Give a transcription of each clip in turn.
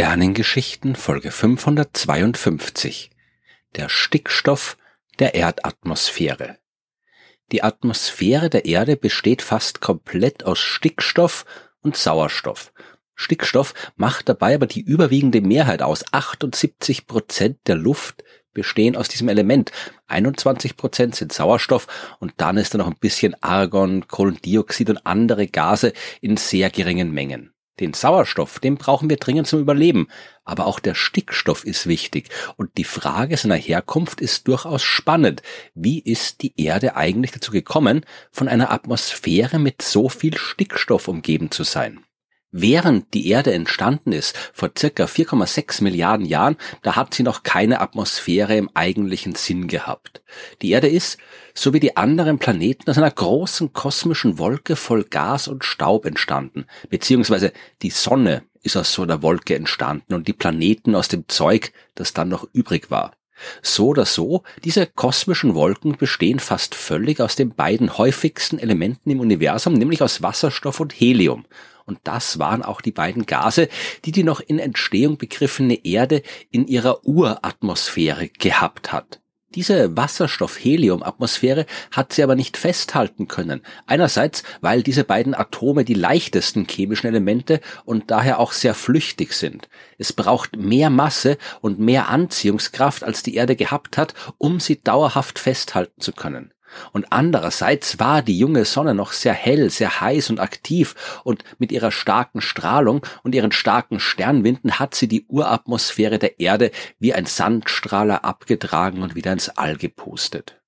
Sternengeschichten Folge 552 Der Stickstoff der Erdatmosphäre Die Atmosphäre der Erde besteht fast komplett aus Stickstoff und Sauerstoff. Stickstoff macht dabei aber die überwiegende Mehrheit aus. 78 Prozent der Luft bestehen aus diesem Element. 21 Prozent sind Sauerstoff und dann ist da noch ein bisschen Argon, Kohlendioxid und andere Gase in sehr geringen Mengen. Den Sauerstoff, den brauchen wir dringend zum Überleben. Aber auch der Stickstoff ist wichtig. Und die Frage seiner Herkunft ist durchaus spannend. Wie ist die Erde eigentlich dazu gekommen, von einer Atmosphäre mit so viel Stickstoff umgeben zu sein? Während die Erde entstanden ist, vor circa 4,6 Milliarden Jahren, da hat sie noch keine Atmosphäre im eigentlichen Sinn gehabt. Die Erde ist, so wie die anderen Planeten, aus einer großen kosmischen Wolke voll Gas und Staub entstanden, beziehungsweise die Sonne ist aus so einer Wolke entstanden und die Planeten aus dem Zeug, das dann noch übrig war. So oder so, diese kosmischen Wolken bestehen fast völlig aus den beiden häufigsten Elementen im Universum, nämlich aus Wasserstoff und Helium. Und das waren auch die beiden Gase, die die noch in Entstehung begriffene Erde in ihrer Uratmosphäre gehabt hat. Diese Wasserstoff-Helium-Atmosphäre hat sie aber nicht festhalten können. Einerseits, weil diese beiden Atome die leichtesten chemischen Elemente und daher auch sehr flüchtig sind. Es braucht mehr Masse und mehr Anziehungskraft, als die Erde gehabt hat, um sie dauerhaft festhalten zu können. Und andererseits war die junge Sonne noch sehr hell, sehr heiß und aktiv und mit ihrer starken Strahlung und ihren starken Sternwinden hat sie die Uratmosphäre der Erde wie ein Sandstrahler abgetragen und wieder ins All gepustet.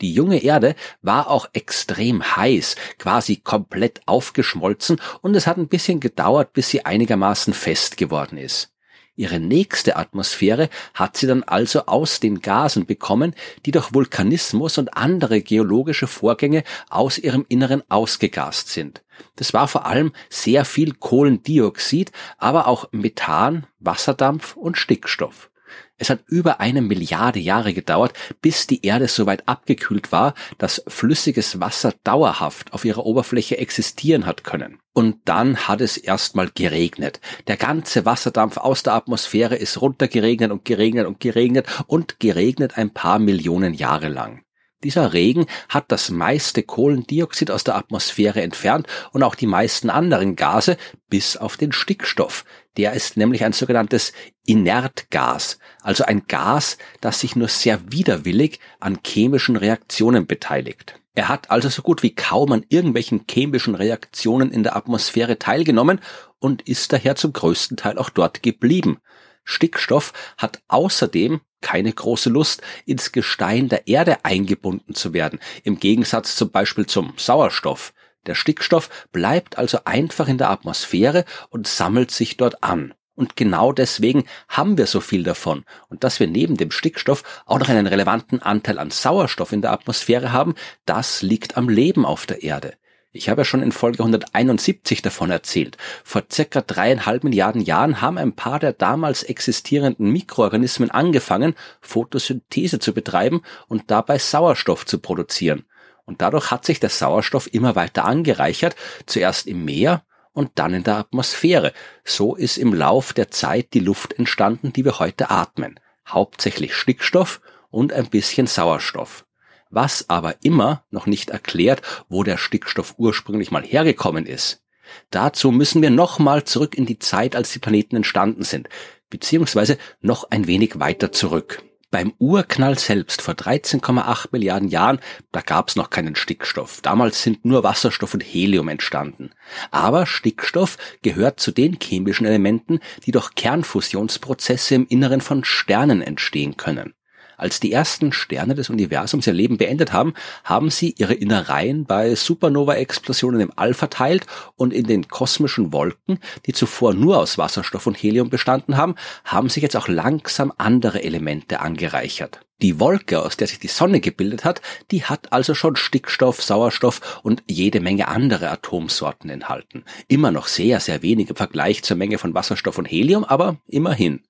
Die junge Erde war auch extrem heiß, quasi komplett aufgeschmolzen und es hat ein bisschen gedauert, bis sie einigermaßen fest geworden ist. Ihre nächste Atmosphäre hat sie dann also aus den Gasen bekommen, die durch Vulkanismus und andere geologische Vorgänge aus ihrem Inneren ausgegast sind. Das war vor allem sehr viel Kohlendioxid, aber auch Methan, Wasserdampf und Stickstoff. Es hat über eine Milliarde Jahre gedauert, bis die Erde so weit abgekühlt war, dass flüssiges Wasser dauerhaft auf ihrer Oberfläche existieren hat können. Und dann hat es erstmal geregnet. Der ganze Wasserdampf aus der Atmosphäre ist runtergeregnet und geregnet und geregnet und geregnet ein paar Millionen Jahre lang. Dieser Regen hat das meiste Kohlendioxid aus der Atmosphäre entfernt und auch die meisten anderen Gase, bis auf den Stickstoff. Der ist nämlich ein sogenanntes Inertgas, also ein Gas, das sich nur sehr widerwillig an chemischen Reaktionen beteiligt. Er hat also so gut wie kaum an irgendwelchen chemischen Reaktionen in der Atmosphäre teilgenommen und ist daher zum größten Teil auch dort geblieben. Stickstoff hat außerdem keine große Lust, ins Gestein der Erde eingebunden zu werden, im Gegensatz zum Beispiel zum Sauerstoff. Der Stickstoff bleibt also einfach in der Atmosphäre und sammelt sich dort an. Und genau deswegen haben wir so viel davon. Und dass wir neben dem Stickstoff auch noch einen relevanten Anteil an Sauerstoff in der Atmosphäre haben, das liegt am Leben auf der Erde. Ich habe ja schon in Folge 171 davon erzählt. Vor circa dreieinhalb Milliarden Jahren haben ein paar der damals existierenden Mikroorganismen angefangen, Photosynthese zu betreiben und dabei Sauerstoff zu produzieren. Und dadurch hat sich der Sauerstoff immer weiter angereichert, zuerst im Meer und dann in der Atmosphäre. So ist im Lauf der Zeit die Luft entstanden, die wir heute atmen. Hauptsächlich Stickstoff und ein bisschen Sauerstoff was aber immer noch nicht erklärt, wo der Stickstoff ursprünglich mal hergekommen ist. Dazu müssen wir nochmal zurück in die Zeit, als die Planeten entstanden sind, beziehungsweise noch ein wenig weiter zurück. Beim Urknall selbst vor 13,8 Milliarden Jahren, da gab es noch keinen Stickstoff. Damals sind nur Wasserstoff und Helium entstanden. Aber Stickstoff gehört zu den chemischen Elementen, die durch Kernfusionsprozesse im Inneren von Sternen entstehen können. Als die ersten Sterne des Universums ihr Leben beendet haben, haben sie ihre Innereien bei Supernova-Explosionen im All verteilt und in den kosmischen Wolken, die zuvor nur aus Wasserstoff und Helium bestanden haben, haben sich jetzt auch langsam andere Elemente angereichert. Die Wolke, aus der sich die Sonne gebildet hat, die hat also schon Stickstoff, Sauerstoff und jede Menge andere Atomsorten enthalten. Immer noch sehr, sehr wenig im Vergleich zur Menge von Wasserstoff und Helium, aber immerhin.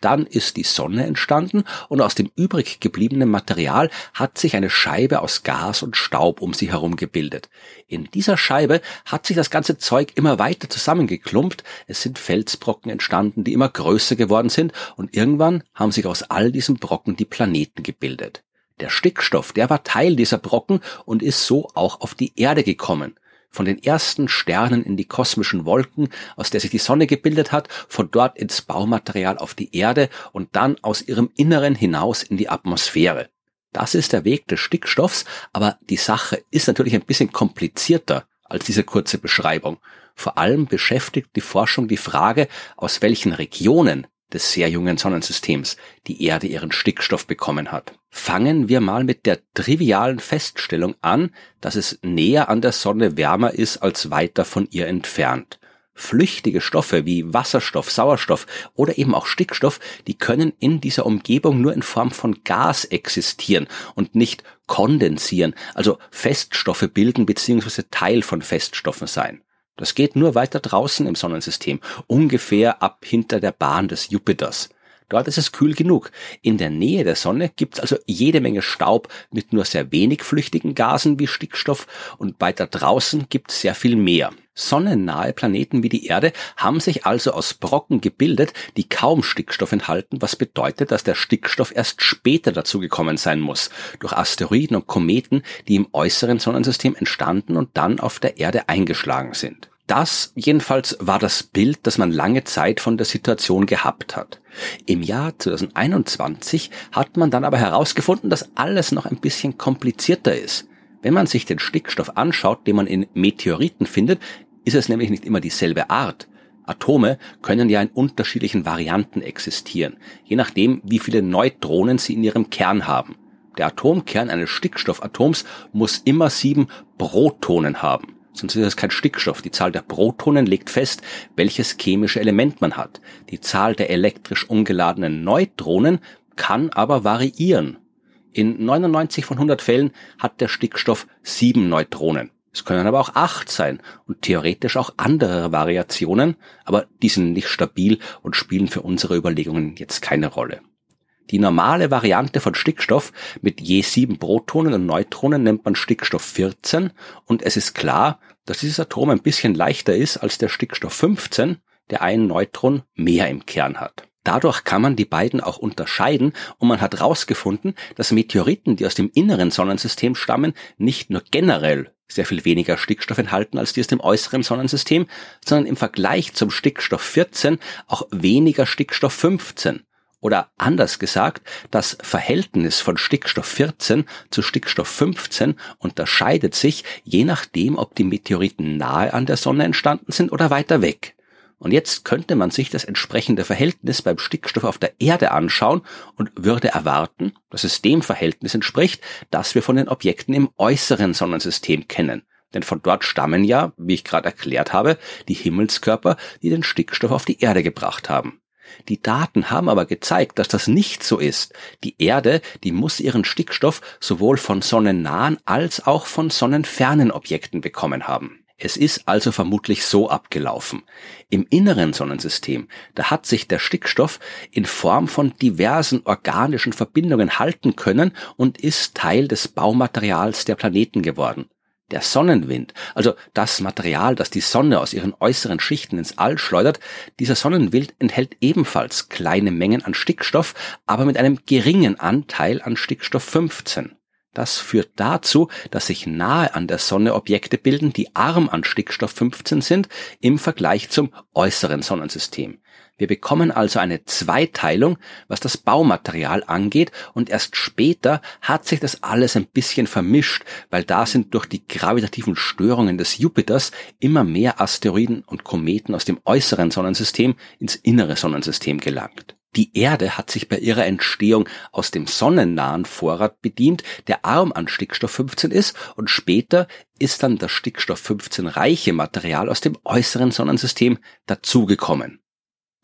Dann ist die Sonne entstanden und aus dem übrig gebliebenen Material hat sich eine Scheibe aus Gas und Staub um sie herum gebildet. In dieser Scheibe hat sich das ganze Zeug immer weiter zusammengeklumpt. Es sind Felsbrocken entstanden, die immer größer geworden sind und irgendwann haben sich aus all diesen Brocken die Planeten gebildet. Der Stickstoff, der war Teil dieser Brocken und ist so auch auf die Erde gekommen von den ersten Sternen in die kosmischen Wolken, aus der sich die Sonne gebildet hat, von dort ins Baumaterial auf die Erde und dann aus ihrem Inneren hinaus in die Atmosphäre. Das ist der Weg des Stickstoffs, aber die Sache ist natürlich ein bisschen komplizierter als diese kurze Beschreibung. Vor allem beschäftigt die Forschung die Frage, aus welchen Regionen des sehr jungen Sonnensystems die Erde ihren Stickstoff bekommen hat. Fangen wir mal mit der trivialen Feststellung an, dass es näher an der Sonne wärmer ist als weiter von ihr entfernt. Flüchtige Stoffe wie Wasserstoff, Sauerstoff oder eben auch Stickstoff, die können in dieser Umgebung nur in Form von Gas existieren und nicht kondensieren, also Feststoffe bilden bzw. Teil von Feststoffen sein. Das geht nur weiter draußen im Sonnensystem, ungefähr ab hinter der Bahn des Jupiters. Dort ist es kühl genug. In der Nähe der Sonne gibt es also jede Menge Staub mit nur sehr wenig flüchtigen Gasen wie Stickstoff und weiter draußen gibt es sehr viel mehr. Sonnennahe Planeten wie die Erde haben sich also aus Brocken gebildet, die kaum Stickstoff enthalten, was bedeutet, dass der Stickstoff erst später dazugekommen sein muss, durch Asteroiden und Kometen, die im äußeren Sonnensystem entstanden und dann auf der Erde eingeschlagen sind. Das jedenfalls war das Bild, das man lange Zeit von der Situation gehabt hat. Im Jahr 2021 hat man dann aber herausgefunden, dass alles noch ein bisschen komplizierter ist. Wenn man sich den Stickstoff anschaut, den man in Meteoriten findet, ist es nämlich nicht immer dieselbe Art. Atome können ja in unterschiedlichen Varianten existieren, je nachdem, wie viele Neutronen sie in ihrem Kern haben. Der Atomkern eines Stickstoffatoms muss immer sieben Protonen haben sonst ist es kein Stickstoff. Die Zahl der Protonen legt fest, welches chemische Element man hat. Die Zahl der elektrisch ungeladenen Neutronen kann aber variieren. In 99 von 100 Fällen hat der Stickstoff sieben Neutronen. Es können aber auch acht sein und theoretisch auch andere Variationen, aber die sind nicht stabil und spielen für unsere Überlegungen jetzt keine Rolle. Die normale Variante von Stickstoff mit je sieben Protonen und Neutronen nennt man Stickstoff 14 und es ist klar, dass dieses Atom ein bisschen leichter ist als der Stickstoff 15, der ein Neutron mehr im Kern hat. Dadurch kann man die beiden auch unterscheiden und man hat herausgefunden, dass Meteoriten, die aus dem inneren Sonnensystem stammen, nicht nur generell sehr viel weniger Stickstoff enthalten als die aus dem äußeren Sonnensystem, sondern im Vergleich zum Stickstoff 14 auch weniger Stickstoff 15 oder anders gesagt, das Verhältnis von Stickstoff 14 zu Stickstoff 15 unterscheidet sich je nachdem, ob die Meteoriten nahe an der Sonne entstanden sind oder weiter weg. Und jetzt könnte man sich das entsprechende Verhältnis beim Stickstoff auf der Erde anschauen und würde erwarten, dass es dem Verhältnis entspricht, das wir von den Objekten im äußeren Sonnensystem kennen. Denn von dort stammen ja, wie ich gerade erklärt habe, die Himmelskörper, die den Stickstoff auf die Erde gebracht haben. Die Daten haben aber gezeigt, dass das nicht so ist. Die Erde, die muss ihren Stickstoff sowohl von sonnennahen als auch von sonnenfernen Objekten bekommen haben. Es ist also vermutlich so abgelaufen. Im inneren Sonnensystem, da hat sich der Stickstoff in Form von diversen organischen Verbindungen halten können und ist Teil des Baumaterials der Planeten geworden. Der Sonnenwind, also das Material, das die Sonne aus ihren äußeren Schichten ins All schleudert, dieser Sonnenwind enthält ebenfalls kleine Mengen an Stickstoff, aber mit einem geringen Anteil an Stickstoff 15. Das führt dazu, dass sich nahe an der Sonne Objekte bilden, die arm an Stickstoff 15 sind im Vergleich zum äußeren Sonnensystem. Wir bekommen also eine Zweiteilung, was das Baumaterial angeht, und erst später hat sich das alles ein bisschen vermischt, weil da sind durch die gravitativen Störungen des Jupiters immer mehr Asteroiden und Kometen aus dem äußeren Sonnensystem ins innere Sonnensystem gelangt. Die Erde hat sich bei ihrer Entstehung aus dem sonnennahen Vorrat bedient, der arm an Stickstoff 15 ist, und später ist dann das Stickstoff 15 reiche Material aus dem äußeren Sonnensystem dazugekommen.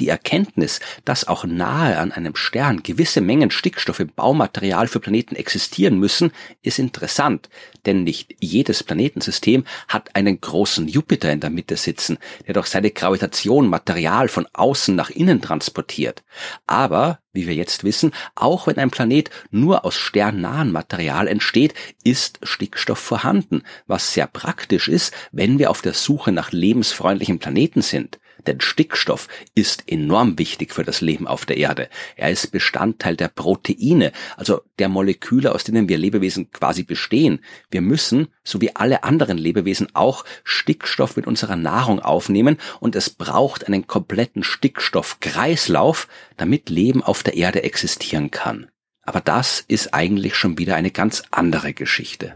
Die Erkenntnis, dass auch nahe an einem Stern gewisse Mengen Stickstoff im Baumaterial für Planeten existieren müssen, ist interessant, denn nicht jedes Planetensystem hat einen großen Jupiter in der Mitte sitzen, der durch seine Gravitation Material von außen nach innen transportiert. Aber, wie wir jetzt wissen, auch wenn ein Planet nur aus sternnahen Material entsteht, ist Stickstoff vorhanden, was sehr praktisch ist, wenn wir auf der Suche nach lebensfreundlichen Planeten sind. Denn Stickstoff ist enorm wichtig für das Leben auf der Erde. Er ist Bestandteil der Proteine, also der Moleküle, aus denen wir Lebewesen quasi bestehen. Wir müssen, so wie alle anderen Lebewesen auch, Stickstoff mit unserer Nahrung aufnehmen und es braucht einen kompletten Stickstoffkreislauf, damit Leben auf der Erde existieren kann. Aber das ist eigentlich schon wieder eine ganz andere Geschichte.